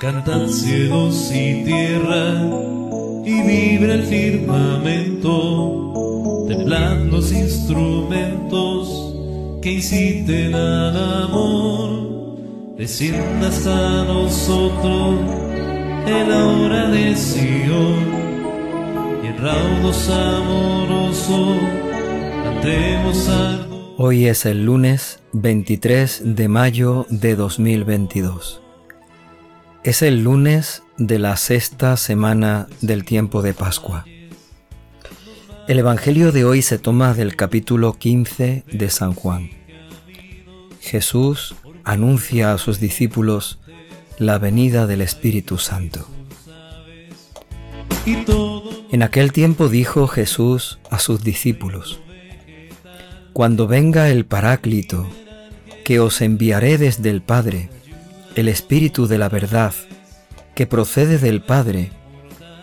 Cantan cielos y tierra y vibra el firmamento, temblan los instrumentos que inciten al amor, descienda hasta nosotros en la hora de Sion y en raudos amorosos cantemos al Hoy es el lunes 23 de mayo de 2022. Es el lunes de la sexta semana del tiempo de Pascua. El Evangelio de hoy se toma del capítulo 15 de San Juan. Jesús anuncia a sus discípulos la venida del Espíritu Santo. En aquel tiempo dijo Jesús a sus discípulos, cuando venga el Paráclito, que os enviaré desde el Padre, el Espíritu de la verdad, que procede del Padre,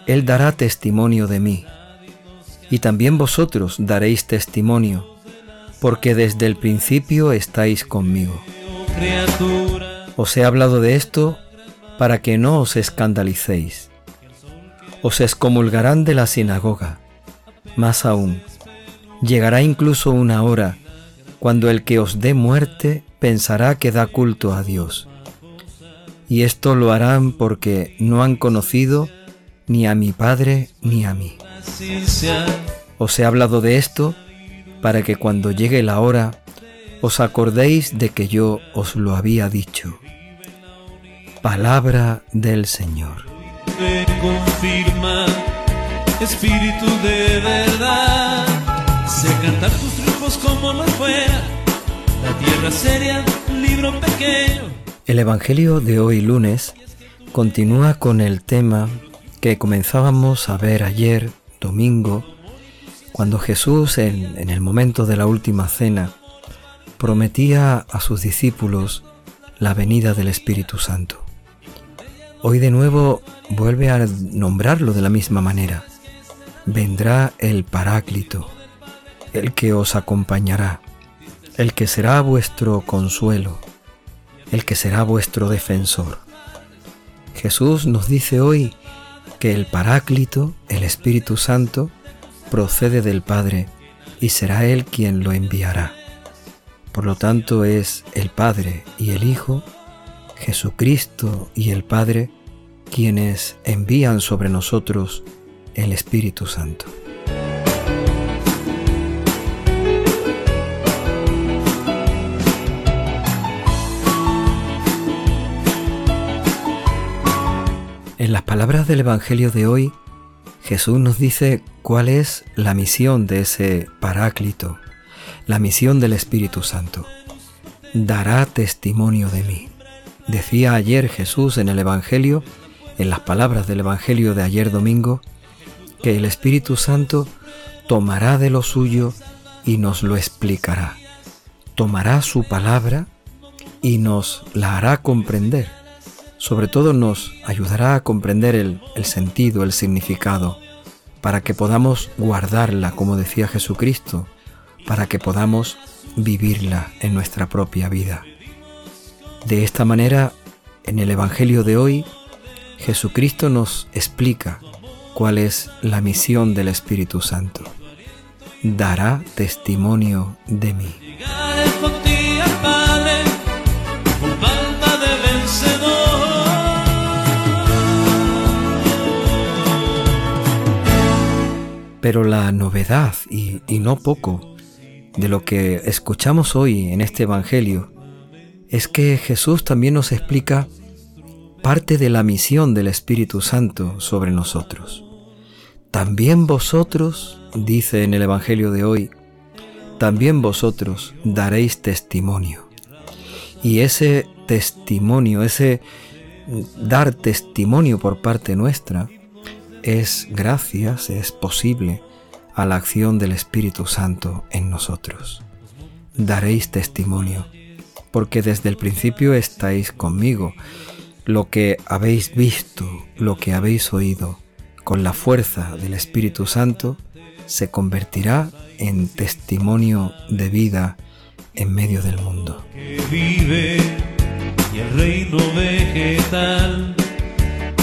Él dará testimonio de mí. Y también vosotros daréis testimonio, porque desde el principio estáis conmigo. Os he hablado de esto para que no os escandalicéis. Os excomulgarán de la sinagoga. Más aún, Llegará incluso una hora cuando el que os dé muerte pensará que da culto a Dios. Y esto lo harán porque no han conocido ni a mi Padre ni a mí. Os he hablado de esto para que cuando llegue la hora os acordéis de que yo os lo había dicho. Palabra del Señor. confirma, Espíritu de verdad cantar tus triunfos como no fuera la tierra seria, libro pequeño. El Evangelio de hoy lunes continúa con el tema que comenzábamos a ver ayer, domingo, cuando Jesús en, el momento de la última cena prometía a sus discípulos la venida del Espíritu Santo. Hoy de nuevo vuelve a nombrarlo de la misma manera. Vendrá el Paráclito, el que os acompañará, el que será vuestro consuelo, el que será vuestro defensor. Jesús nos dice hoy que el Paráclito, el Espíritu Santo, procede del Padre y será Él quien lo enviará. Por lo tanto es el Padre y el Hijo, Jesucristo y el Padre, quienes envían sobre nosotros el Espíritu Santo. En las palabras del Evangelio de hoy, Jesús nos dice cuál es la misión de ese Paráclito, la misión del Espíritu Santo. Dará testimonio de mí. Decía ayer Jesús en el Evangelio, en las palabras del Evangelio de ayer domingo, que el Espíritu Santo tomará de lo suyo y nos lo explicará. Tomará su palabra y nos la hará comprender sobre todo nos ayudará a comprender el, sentido, el significado, para que podamos guardarla, como decía Jesucristo, para que podamos vivirla en nuestra propia vida. De esta manera, en el Evangelio de hoy, Jesucristo nos explica cuál es la misión del Espíritu Santo. Dará testimonio de mí. Pero la novedad, y, no poco, de lo que escuchamos hoy en este Evangelio, es que Jesús también nos explica parte de la misión del Espíritu Santo sobre nosotros. También vosotros, dice en el Evangelio de hoy, también vosotros daréis testimonio. Y ese testimonio, ese dar testimonio por parte nuestra, es gracias, es posible a la acción del Espíritu Santo en nosotros. Daréis testimonio, porque desde el principio estáis conmigo. Lo que habéis visto, lo que habéis oído, con la fuerza del Espíritu Santo, se convertirá en testimonio de vida en medio del mundo. vive y el reino vegetal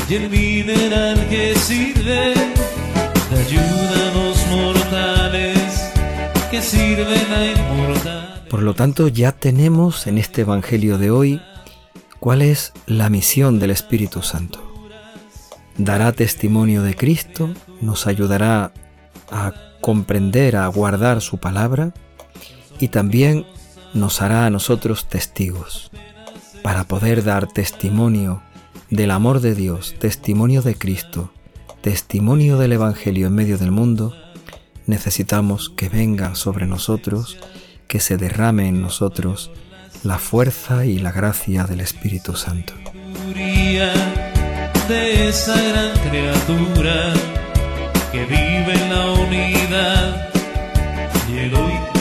y el mineral que sirve ayuda a los mortales que sirven a inmortales. Por lo tanto, ya tenemos en este Evangelio de hoy cuál es la misión del Espíritu Santo. Dará testimonio de Cristo, nos ayudará a comprender, a guardar su palabra y también nos hará a nosotros testigos para poder dar testimonio del amor de Dios, testimonio de Cristo, testimonio del Evangelio en medio del mundo, necesitamos que venga sobre nosotros, que se derrame en nosotros la fuerza y la gracia del Espíritu Santo. De esa gran criatura que vive en la unidad y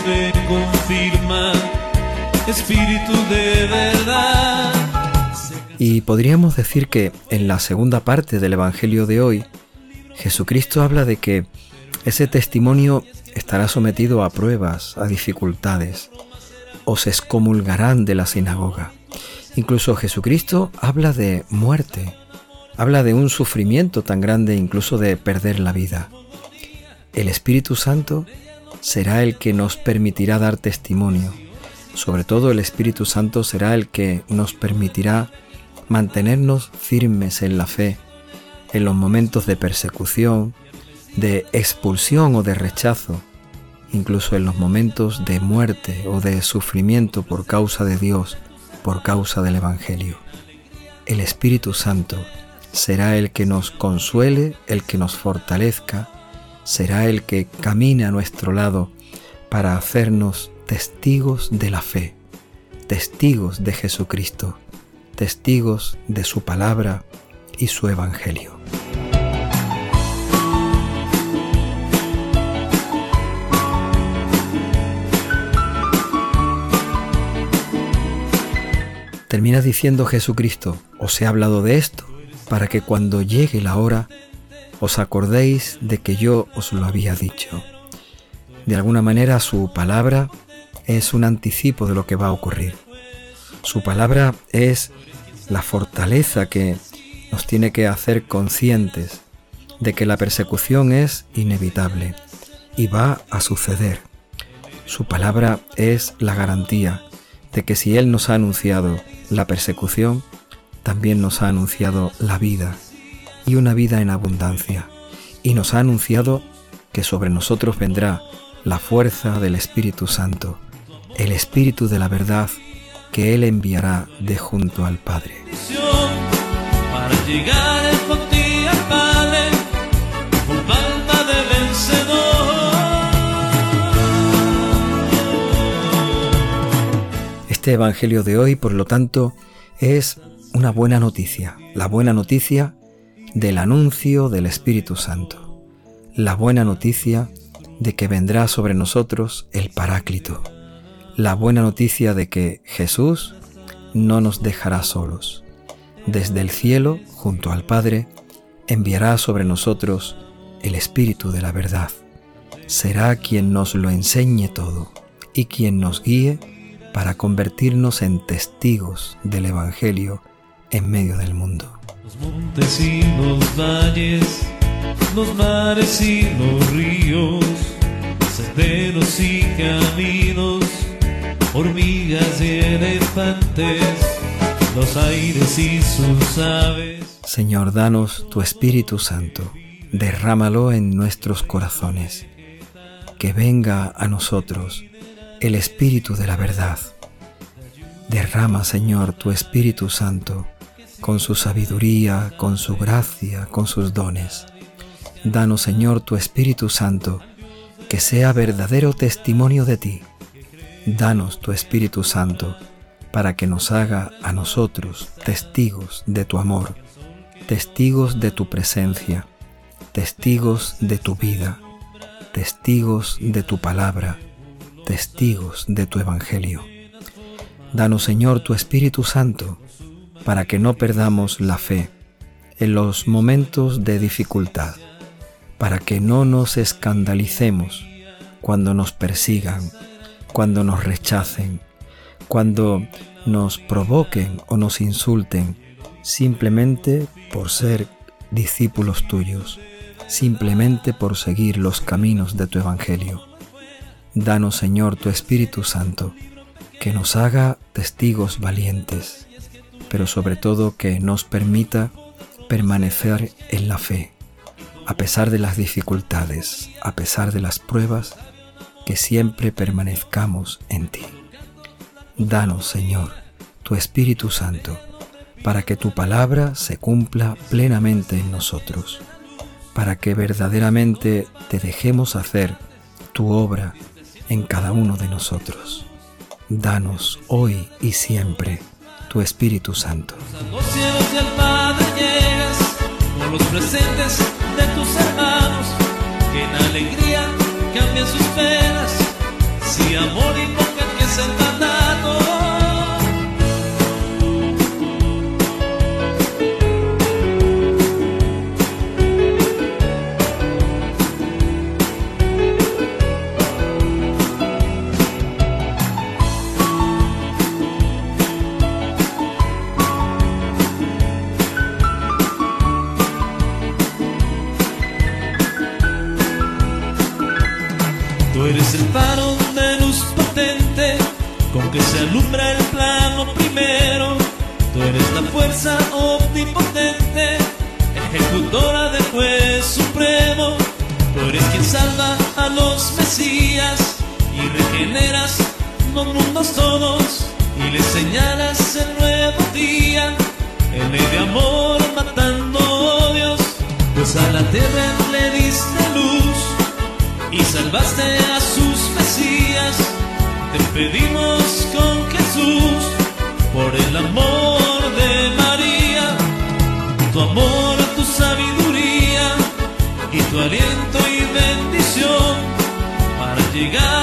te confirma espíritu de verdad. Y podríamos decir que en la segunda parte del Evangelio de hoy, Jesucristo habla de que ese testimonio estará sometido a pruebas, a dificultades, o se excomulgarán de la sinagoga. Incluso Jesucristo habla de muerte, habla de un sufrimiento tan grande, incluso de perder la vida. El Espíritu Santo será el que nos permitirá dar testimonio. Sobre todo el Espíritu Santo será el que nos permitirá mantenernos firmes en la fe, en los momentos de persecución, de expulsión o de rechazo, incluso en los momentos de muerte o de sufrimiento por causa de Dios, por causa del Evangelio. El Espíritu Santo será el que nos consuele, el que nos fortalezca, será el que camine a nuestro lado para hacernos testigos de la fe, testigos de Jesucristo, testigos de su palabra y su Evangelio. Termina diciendo Jesucristo, os he hablado de esto, para que cuando llegue la hora os acordéis de que yo os lo había dicho. De alguna manera su palabra es un anticipo de lo que va a ocurrir. Su palabra es la fortaleza que nos tiene que hacer conscientes de que la persecución es inevitable y va a suceder. Su palabra es la garantía de que si Él nos ha anunciado la persecución, también nos ha anunciado la vida y una vida en abundancia. Y nos ha anunciado que sobre nosotros vendrá la fuerza del Espíritu Santo, el Espíritu de la verdad que Él enviará de junto al Padre. Para llegar al Padre con palma de vencedor. Este Evangelio de hoy, por lo tanto, es una buena noticia, la buena noticia del anuncio del Espíritu Santo, la buena noticia de que vendrá sobre nosotros el Paráclito, la buena noticia de que Jesús no nos dejará solos. Desde el cielo, junto al Padre, enviará sobre nosotros el Espíritu de la verdad. Será quien nos lo enseñe todo y quien nos guíe para convertirnos en testigos del Evangelio en medio del mundo. Los montes y los valles, los mares y los ríos, senderos y caminos, hormigas y elefantes, los aires y sus aves. Señor, danos tu Espíritu Santo, derrámalo en nuestros corazones, que venga a nosotros el Espíritu de la verdad. Derrama, Señor, tu Espíritu Santo, con su sabiduría, con su gracia, con sus dones. Danos, Señor, tu Espíritu Santo, que sea verdadero testimonio de ti. Danos tu Espíritu Santo, para que nos haga a nosotros testigos de tu amor, testigos de tu presencia, testigos de tu vida, testigos de tu palabra, testigos de tu Evangelio. Danos, Señor, tu Espíritu Santo, para que no perdamos la fe en los momentos de dificultad, para que no nos escandalicemos cuando nos persigan, cuando nos rechacen, cuando nos provoquen o nos insulten, simplemente por ser discípulos tuyos, simplemente por seguir los caminos de tu Evangelio. Danos, Señor, tu Espíritu Santo, que nos haga testigos valientes, pero sobre todo que nos permita permanecer en la fe, a pesar de las dificultades, a pesar de las pruebas, que siempre permanezcamos en ti. Danos, Señor, tu Espíritu Santo, para que tu palabra se cumpla plenamente en nosotros, para que verdaderamente te dejemos hacer tu obra en cada uno de nosotros. Danos hoy y siempre tu Espíritu Santo. Presentes de tus hermanos, en alegría cambien sus penas, si amor invocan que se eres el faro de luz potente con que se alumbra el plano primero. Tú eres la fuerza omnipotente, ejecutora del juez supremo. Tú eres quien salva a los mesías y regeneras los mundos todos y le señalas el nuevo día, el ley de amor matando odios, pues a la tierra le diste luz y salvaste a sus mesías. Te pedimos con Jesús por el amor de María, tu amor, tu sabiduría y tu aliento y bendición para llegar